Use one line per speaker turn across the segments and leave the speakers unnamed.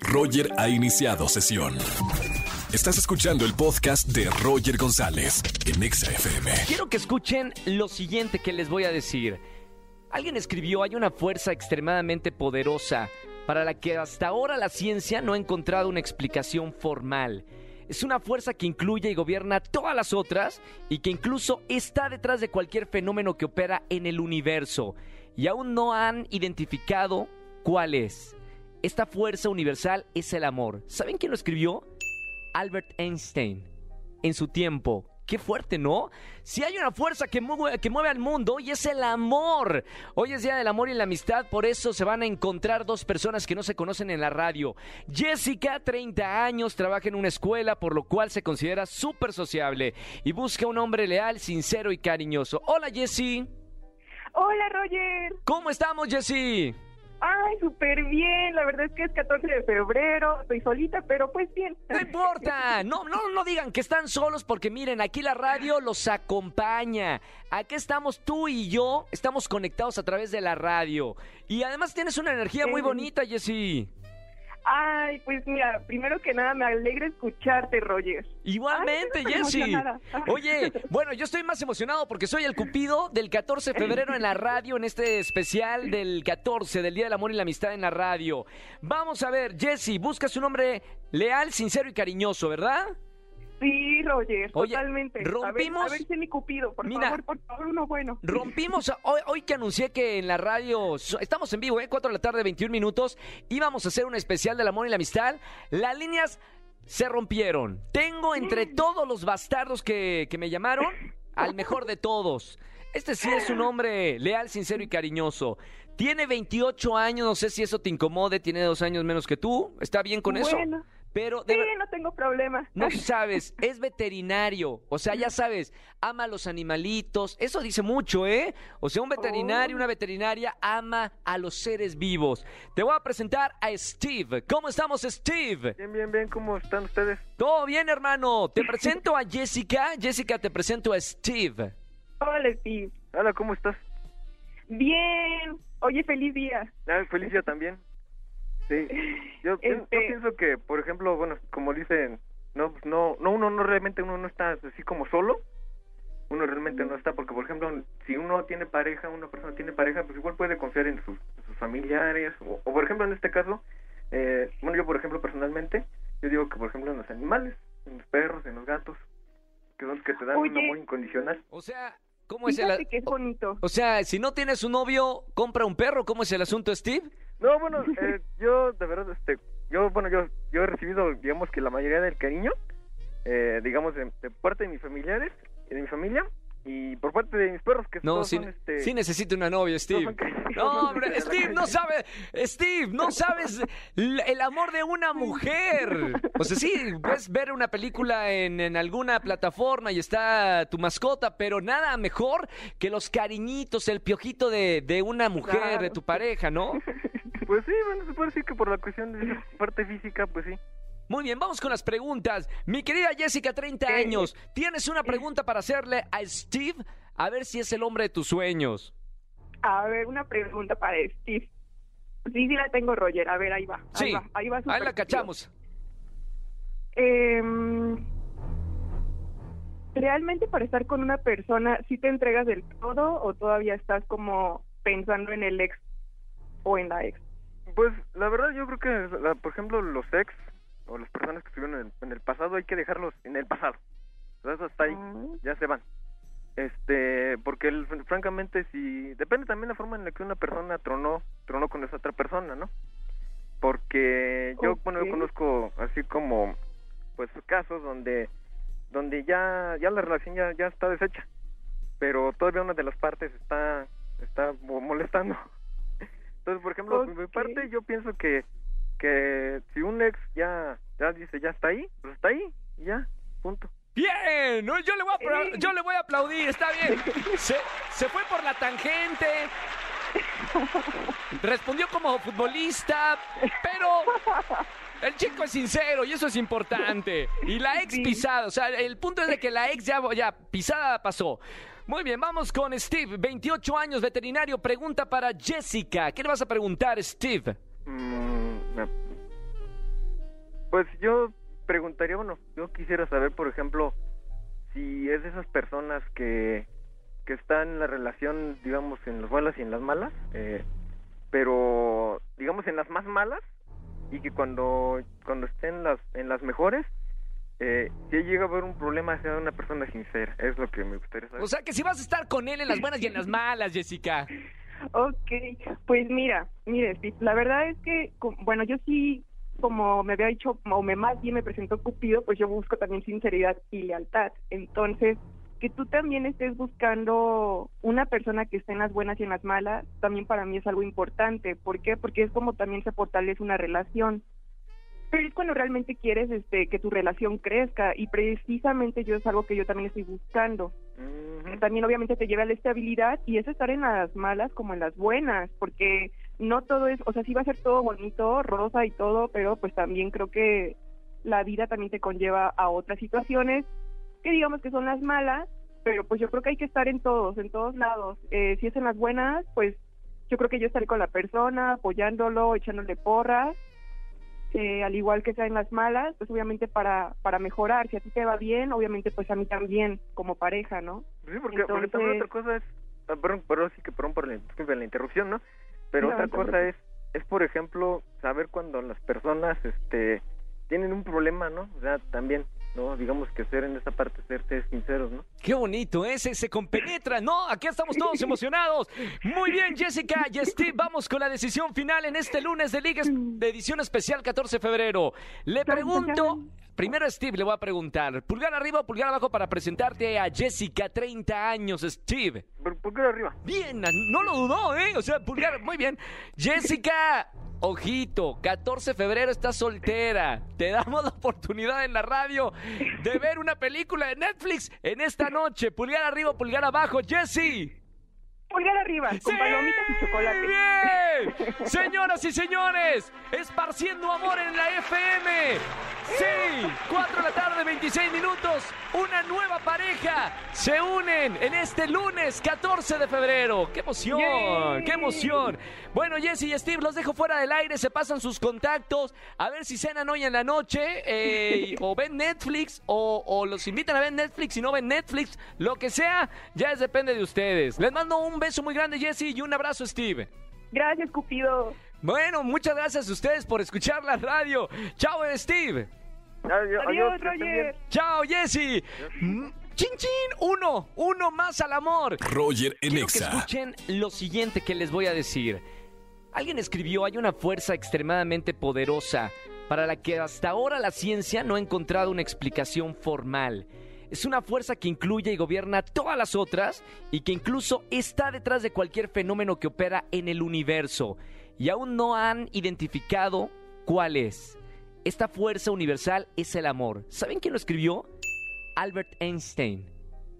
Roger ha iniciado sesión. Estás escuchando el podcast de Roger González en Exa FM.
Quiero que escuchen lo siguiente que les voy a decir. Alguien escribió, hay una fuerza extremadamente poderosa para la que hasta ahora la ciencia no ha encontrado una explicación formal. Es una fuerza que incluye y gobierna todas las otras y que incluso está detrás de cualquier fenómeno que opera en el universo. Y aún no han identificado cuál es. Esta fuerza universal es el amor. ¿Saben quién lo escribió? Albert Einstein. En su tiempo. Qué fuerte, ¿no? Si hay una fuerza que mueve, que mueve al mundo y es el amor. Hoy es Día del Amor y la Amistad, por eso se van a encontrar dos personas que no se conocen en la radio. Jessica, 30 años, trabaja en una escuela, por lo cual se considera súper sociable y busca un hombre leal, sincero y cariñoso. Hola, Jessie.
Hola, Roger.
¿Cómo estamos, Jessie?
Ay, súper bien. La verdad es que es 14 de febrero. Estoy solita, pero pues bien.
No importa. No, no, no digan que están solos porque miren, aquí la radio los acompaña. Aquí estamos tú y yo. Estamos conectados a través de la radio. Y además tienes una energía muy bonita, Jessie.
Ay, pues mira, primero que nada me alegra escucharte, Roger.
Igualmente,
emocionada.
Oye, bueno, yo estoy más emocionado porque soy el Cupido del 14 de febrero en la radio, en este especial del 14, del Día del Amor y la Amistad en la radio. Vamos a ver, Jessie, buscas un hombre leal, sincero y cariñoso, ¿verdad?
Sí, Roger,
Oye,
totalmente.
rompimos-
A ver, a ver si mi cupido, por
Mira.
favor, por favor, uno bueno.
Rompimos hoy, hoy que anuncié que en la radio, estamos en vivo, ¿eh? 4 de la tarde, 21 minutos, íbamos a hacer un especial del amor y la amistad. Las líneas se rompieron. Tengo entre todos los bastardos que, que me llamaron al mejor de todos. Este sí es un hombre leal, sincero y cariñoso. Tiene 28 años, no sé si eso te incomode, tiene dos años menos que tú. ¿Está bien con eso? Pero de
Sí,
ver-
no tengo problema.
no sabes, es veterinario. O sea, ya sabes, ama a los animalitos. Eso dice mucho, ¿eh? O sea, un veterinario,
Oh.
una veterinaria ama a los seres vivos. Te voy a presentar a Steve. ¿Cómo estamos, Steve?
Bien, bien, bien, ¿cómo están ustedes?
Todo bien, hermano. Te presento a Jessica. Jessica, te presento a Steve.
Hola, Steve.
Hola, ¿cómo estás?
Bien. Oye, feliz día.
Ah, feliz día también. Sí, yo,
Este-
pienso que, por ejemplo, bueno, como dicen, no, pues no, no, uno no realmente uno no está así como solo, uno realmente no está, porque por ejemplo, si uno tiene pareja, una persona tiene pareja, pues igual puede confiar en sus, en sus familiares, o, o por ejemplo en este caso, eh, bueno, yo por ejemplo personalmente, yo digo que por ejemplo en los animales, en los perros, en los gatos, que son los que te dan un
Oye.
amor incondicional.
O sea, ¿cómo es el...
Fíjate que es bonito.
O sea, si no tienes un novio, compra un perro. ¿Cómo es el asunto, Steve?
No, bueno, eh, yo de verdad, este, yo, bueno, yo, yo he recibido, digamos que la mayoría del cariño, eh, digamos, de, de parte de mis familiares, de mi familia, y por parte de mis perros, que
No, sí,
son, este...
sí necesito una novia, Steve.
son.
No, hombre, Steve, no sabe, Steve, no sabes el amor de una mujer. O sea, sí, puedes ver una película en, en alguna plataforma y está tu mascota, pero nada mejor que los cariñitos, el piojito de, de una mujer,
Claro.
de tu pareja, ¿no?
Pues sí, bueno, se puede decir que por la cuestión de esa parte física, pues sí.
Muy bien, vamos con las preguntas. Mi querida Jessica, 30
Eh.
años, ¿tienes una pregunta para hacerle a Steve? A ver si es el hombre de tus sueños.
A ver, una pregunta para Steve. Sí, sí la tengo, Roger. A ver, ahí va. Ahí
Sí,
va, ahí va.
ahí la cachamos.
Em, ¿Realmente para estar con una persona, sí te entregas del todo o todavía estás como pensando en el ex o en la ex?
Pues la verdad yo creo que, la- por ejemplo, los ex o las personas que estuvieron en el, en el pasado hay que dejarlos en el pasado. Entonces hasta ahí,
Ah.
ya se van. Este, porque el- francamente si depende también la forma en la que una persona tronó, tronó con esa otra persona, ¿no? Porque yo, bueno, yo conozco así como pues casos donde donde ya ya la relación ya ya está deshecha, pero todavía una de las partes está está mo- molestando. Entonces, por ejemplo, por mi parte yo pienso que que si un ex ya ya dice ya está ahí, pues está ahí, y ya, punto.
Bien, no, yo le voy a yo le voy a aplaudir, está bien. Se, se fue por la tangente. Respondió como futbolista, pero el chico es sincero y eso es importante. Y la ex pisada, o sea, el punto es de que la ex ya, ya pisada pasó. Muy bien, vamos con Steve, 28 años, veterinario. Pregunta para Jessica. ¿Qué le vas a preguntar, Steve?
Mm, Pues yo preguntaría, bueno, yo quisiera saber, por ejemplo, si es de esas personas que, que están en la relación, digamos, en las buenas y en las malas, eh, pero, digamos, en las más malas, y que cuando, cuando estén las, en las mejores, eh, si llega a haber un problema, sea una persona sincera. Es lo que me gustaría saber.
O sea que si vas a estar con él en las buenas y en las malas, Jessica.
Ok, pues mira, mire, la verdad es que, bueno, yo sí, como me había dicho, o me más bien me presentó Cupido, pues yo busco también sinceridad y lealtad. Entonces, que tú también estés buscando una persona que esté en las buenas y en las malas, también para mí es algo importante. ¿Por qué? Porque es como también se fortalece una relación. Pero es cuando realmente quieres este, que tu relación crezca y precisamente yo es algo que yo también estoy buscando que
Ujú.
también obviamente te lleva a la estabilidad y es estar en las malas como en las buenas, porque no todo es, o sea, sí va a ser todo bonito, rosa y todo, pero pues también creo que la vida también te conlleva a otras situaciones que digamos que son las malas, pero pues yo creo que hay que estar en todos, en todos lados. Eh, si es en las buenas, pues yo creo que yo estaré con la persona, apoyándolo, echándole porras, eh, al igual que sea en las malas, pues obviamente para, para mejorar. Si a ti te va bien, obviamente pues a mí también, como pareja, ¿no?
Sí, porque, porque también
Entonces-
otra cosa es, ah, perdón, perdón, sí que perdón por la, interrupción, ¿no? Pero
No,
otra
no
cosa es, es por ejemplo, saber cuando las personas, este, tienen un problema, ¿no? O sea, también, ¿no? Digamos que ser en esa parte, ser ser sinceros, ¿no?
Qué bonito, ¿eh? Se, se compenetra, ¿no? Aquí estamos todos emocionados. Muy bien, Jessica y Steve, vamos con la decisión final en este lunes de Liga de edición especial 14 de febrero. Le pregunto, primero a Steve le voy a preguntar, pulgar arriba o pulgar abajo para presentarte a Jessica, 30 años, Steve.
¿Por, por qué de arriba?
Bien, no lo dudó, ¿eh? O sea, pulgar, muy bien. Jessica, ojito, 14 de febrero estás soltera. Te damos la oportunidad en la radio de ver una película de Netflix en esta noche. Pulgar arriba, pulgar abajo, Jessie.
Pulgar arriba, con
¡Sí!
palomitas y chocolate.
¡Bien! Señoras y señores, esparciendo amor en la FM. Sí, 4 de la tarde, 26 minutos. Una nueva pareja se unen en este lunes 14 de febrero. ¡Qué emoción!
¡Yay!
¡Qué emoción! Bueno, Jesse y Steve, los dejo fuera del aire, se pasan sus contactos, a ver si cenan hoy en la noche, eh, o ven Netflix, o, o los invitan a ver Netflix, si no ven Netflix, lo que sea, ya es depende de ustedes. Les mando un beso muy grande, Jesse, y un abrazo, Steve.
Gracias, Cupido.
Bueno, muchas gracias a ustedes por escuchar la radio. Chao, Steve.
Adiós. Roger.
Chao, Jesse. Mm, Chin, chin, uno, uno más al amor.
Roger en
Quiero que
Exa.
escuchen lo siguiente que les voy a decir. Alguien escribió, hay una fuerza extremadamente poderosa para la que hasta ahora la ciencia no ha encontrado una explicación formal. Es una fuerza que incluye y gobierna todas las otras y que incluso está detrás de cualquier fenómeno que opera en el universo. Y aún no han identificado cuál es. Esta fuerza universal es el amor. ¿Saben quién lo escribió? Albert Einstein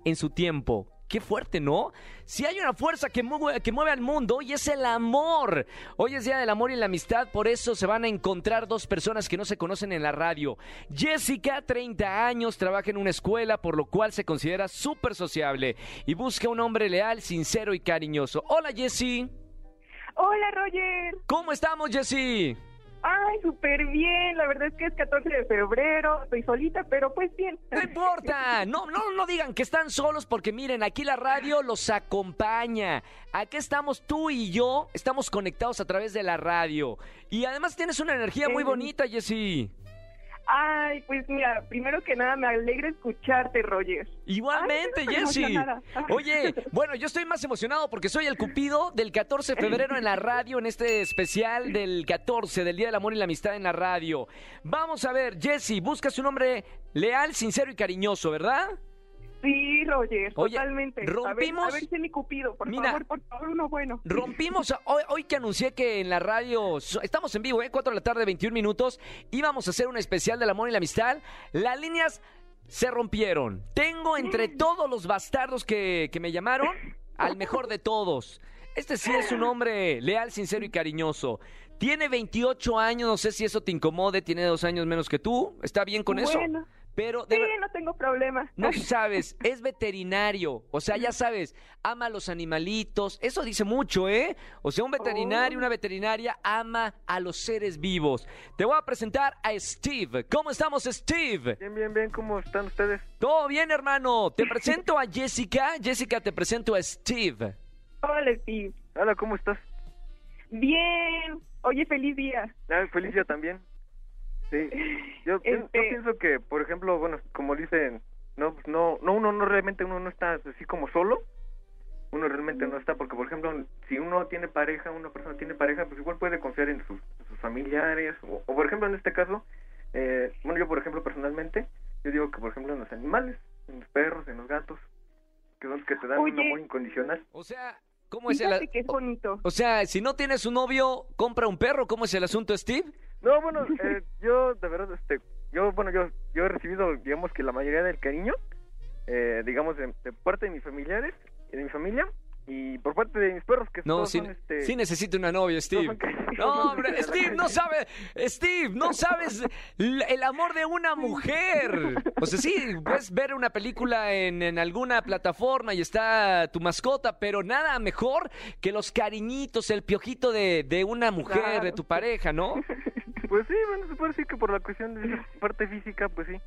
en su tiempo. Qué fuerte, ¿no? Si hay una fuerza que mueve, que mueve al mundo y es el amor. Hoy es Día del Amor y la Amistad, por eso se van a encontrar dos personas que no se conocen en la radio. Jessica, 30 años, trabaja en una escuela, por lo cual se considera súper sociable y busca un hombre leal, sincero y cariñoso. Hola, Jessie.
Hola, Roger.
¿Cómo estamos, Jessie?
Ay, súper bien. La verdad es que es 14 de febrero. Estoy solita, pero pues bien.
No importa, no, no, no digan que están solos porque miren, aquí la radio los acompaña. Aquí estamos tú y yo, estamos conectados a través de la radio. Y además tienes una energía muy bonita, Jessy.
Ay, pues mira, primero que nada me alegra escucharte, Roger.
Igualmente, Jessy. Oye, bueno, yo estoy más emocionado porque soy el Cupido del 14 de febrero en la radio, en este especial del 14, del Día del Amor y la Amistad en la radio. Vamos a ver, Jessy, buscas un hombre leal, sincero y cariñoso, ¿verdad?
Sí, Roger,
Oye,
totalmente.
rompimos-
A ver, a ver si mi cupido, por
Mira.
favor, por favor, uno bueno.
Rompimos, hoy, hoy que anuncié que en la radio, estamos en vivo, ¿eh? 4 de la tarde, 21 minutos, íbamos a hacer un especial del amor y la amistad. Las líneas se rompieron. Tengo entre todos los bastardos que, que me llamaron, al mejor de todos. Este sí es un hombre leal, sincero y cariñoso. Tiene 28 años, no sé si eso te incomode, tiene dos años menos que tú. ¿Está bien con eso? Pero de
Sí,
ver-
no tengo problema.
no sabes, es veterinario. O sea, ya sabes, ama a los animalitos. Eso dice mucho, ¿eh? O sea, un veterinario,
Oh.
una veterinaria ama a los seres vivos. Te voy a presentar a Steve. ¿Cómo estamos, Steve?
Bien, bien, bien, ¿cómo están ustedes?
Todo bien, hermano. Te presento a Jessica. Jessica, te presento a Steve.
Hola, Steve.
Hola, ¿cómo estás?
Bien. Oye, feliz día.
Ah, Felicia también. Sí. Yo, yo
Este-
pienso que, por ejemplo, bueno, como dicen, no, pues no, no, uno no realmente uno no está así como solo. Uno realmente no está, porque por ejemplo, si uno tiene pareja, una persona tiene pareja, pues igual puede confiar en sus, en sus familiares, o, o, por ejemplo en este caso, eh, bueno, yo por ejemplo personalmente, yo digo que por ejemplo en los animales, en los perros, en los gatos, que son los que te dan un amor incondicional.
O sea, ¿cómo es el...
Fíjate que es bonito.
O sea, si no tienes un novio, compra un perro. ¿Cómo es el asunto, Steve?
No, bueno, eh, yo de verdad, este, yo, bueno, yo, yo he recibido, digamos que la mayoría del cariño, eh, digamos, de, de parte de mis familiares, y de mi familia, y por parte de mis perros, que
No, sí,
son, este...
sí necesito una novia, Steve. No, hombre, Steve, no
calle.
sabe, Steve, no sabes el amor de una mujer. O sea, sí, puedes ver una película en, en alguna plataforma y está tu mascota, pero nada mejor que los cariñitos, el piojito de, de una mujer,
Claro.
de tu pareja, ¿no?
Pues sí, bueno, se puede decir que por la cuestión de parte física, pues sí.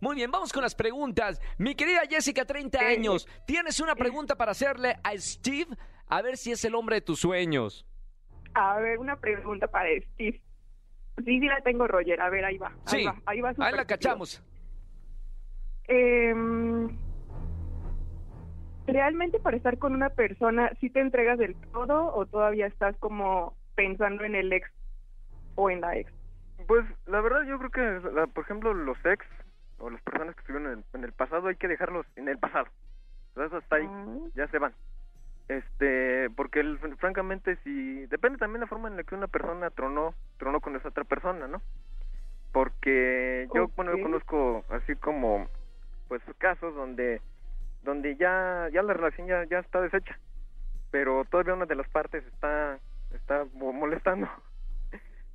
Muy bien, vamos con las preguntas. Mi querida Jessica, 30
Eh.
años, ¿tienes una pregunta para hacerle a Steve? A ver si es el hombre de tus sueños.
A ver, una pregunta para Steve. Sí, sí la tengo, Roger. A ver, ahí va. Ahí
Sí,
va, ahí va.
ahí la cachamos.
Em, ¿Realmente para estar con una persona, sí te entregas del todo o todavía estás como pensando en el ex o en la ex?
Pues la verdad yo creo que, la- por ejemplo, los ex o las personas que estuvieron en el, en el pasado hay que dejarlos en el pasado. Entonces hasta ahí,
Ah.
ya se van. Este, porque el- francamente si depende también la forma en la que una persona tronó, tronó con esa otra persona, ¿no? Porque yo, bueno, yo conozco así como pues casos donde donde ya ya la relación ya ya está deshecha, pero todavía una de las partes está está mo- molestando.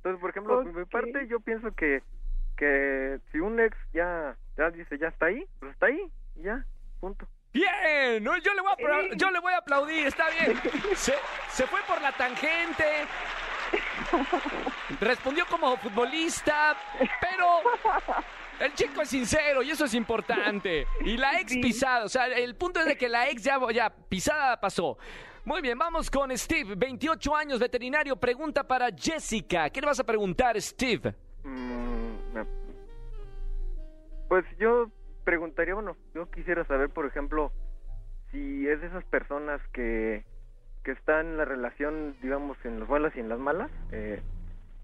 Entonces, por ejemplo, por mi parte yo pienso que que si un ex ya ya dice ya está ahí, pues está ahí, y ya, punto.
Bien, no, yo le voy a yo le voy a aplaudir, está bien. Se, se fue por la tangente. Respondió como futbolista, pero el chico es sincero y eso es importante. Y la ex pisada, o sea, el punto es de que la ex ya, ya pisada pasó. Muy bien, vamos con Steve, 28 años, veterinario. Pregunta para Jessica. ¿Qué le vas a preguntar, Steve?
Mm, pues yo preguntaría, bueno, yo quisiera saber, por ejemplo, si es de esas personas que, que están en la relación, digamos, en las buenas y en las malas, eh,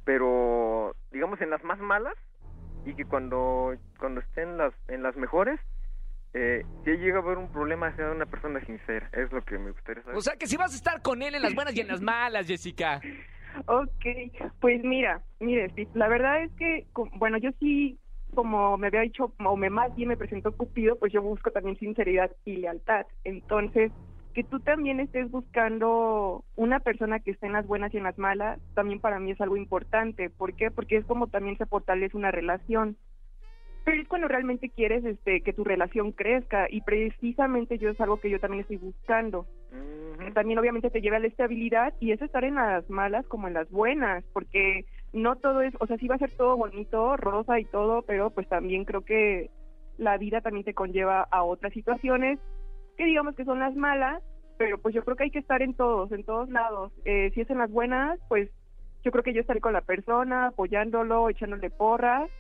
pero, digamos, en las más malas, y que cuando, cuando estén las, en las mejores, eh, si llega a haber un problema, sea una persona sincera, es lo que me gustaría saber.
O sea, que si vas a estar con él en las buenas y en las malas, Jessica.
Ok, pues mira, mire, la verdad es que, bueno, yo sí, como me había dicho, o me más bien me presentó Cupido, pues yo busco también sinceridad y lealtad. Entonces, que tú también estés buscando una persona que esté en las buenas y en las malas, también para mí es algo importante. ¿Por qué? Porque es como también se fortalece una relación. Pero es cuando realmente quieres este, que tu relación crezca y precisamente yo es algo que yo también estoy buscando que también obviamente te lleva a la estabilidad y es estar en las malas como en las buenas, porque no todo es, o sea, sí va a ser todo bonito, rosa y todo, pero pues también creo que la vida también te conlleva a otras situaciones que digamos que son las malas, pero pues yo creo que hay que estar en todos, en todos lados. Eh, si es en las buenas, pues yo creo que yo estaré con la persona, apoyándolo, echándole porras,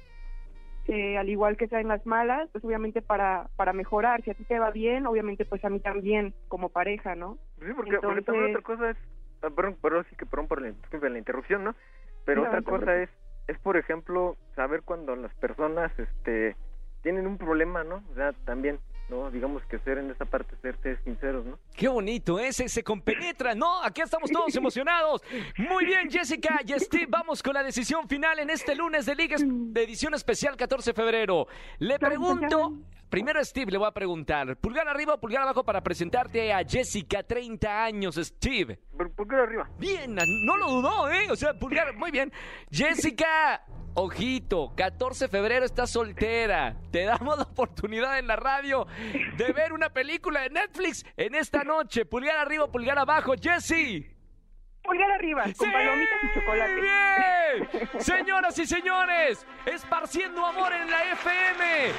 eh, al igual que sea en las malas, pues obviamente para, para mejorar. Si a ti te va bien, obviamente pues a mí también, como pareja, ¿no?
Sí, porque, porque también
Entonces-
otra cosa es, ah, perdón, perdón, sí que perdón por la, interrupción, ¿no? Pero
No,
otra
no
cosa es, es por ejemplo, saber cuando las personas, este, tienen un problema, ¿no? O sea, también, ¿no? Digamos que ser en esa parte, ser, ser sinceros, ¿no?
Qué bonito, ¿eh? Se, se compenetra, ¿no? Aquí estamos todos emocionados. Muy bien, Jessica y Steve, vamos con la decisión final en este lunes de Liga de edición especial 14 de febrero. Le pregunto, primero a Steve le voy a preguntar, pulgar arriba o pulgar abajo para presentarte a Jessica, 30 años, Steve.
¿Por, por qué de arriba?
Bien, no lo dudó, ¿eh? O sea, pulgar, muy bien. Jessica, ojito, 14 de febrero estás soltera. Te damos la oportunidad en la radio de ver una película de Netflix en esta noche. Pulgar arriba, pulgar abajo, Jesse.
Pulgar arriba, con
¡Sí!
palomitas y chocolate.
¡Bien! Señoras y señores, esparciendo amor en la FM.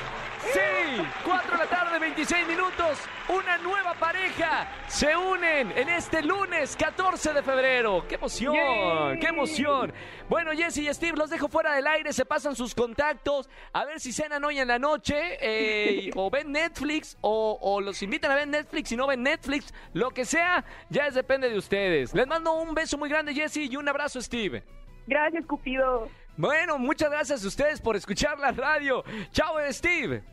Sí, 4 de la tarde, 26 minutos. Una nueva pareja se unen en este lunes 14 de febrero. ¡Qué emoción!
¡Yay!
¡Qué emoción! Bueno, Jesse y Steve, los dejo fuera del aire, se pasan sus contactos, a ver si cenan hoy en la noche, eh, o ven Netflix, o, o los invitan a ver Netflix, y no ven Netflix, lo que sea, ya es depende de ustedes. Les mando un beso muy grande, Jesse, y un abrazo, Steve.
Gracias, Cupido.
Bueno, muchas gracias a ustedes por escuchar la radio. Chao, Steve.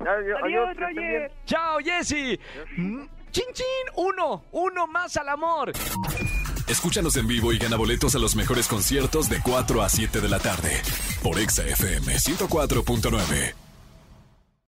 Adiós,
Adiós. Roger.
Chao, Jesse. Mm, Chin, chin, uno, uno más al amor.
Escúchanos en vivo y gana boletos a los mejores conciertos de 4 a 7 de la tarde por Exa FM 104.9.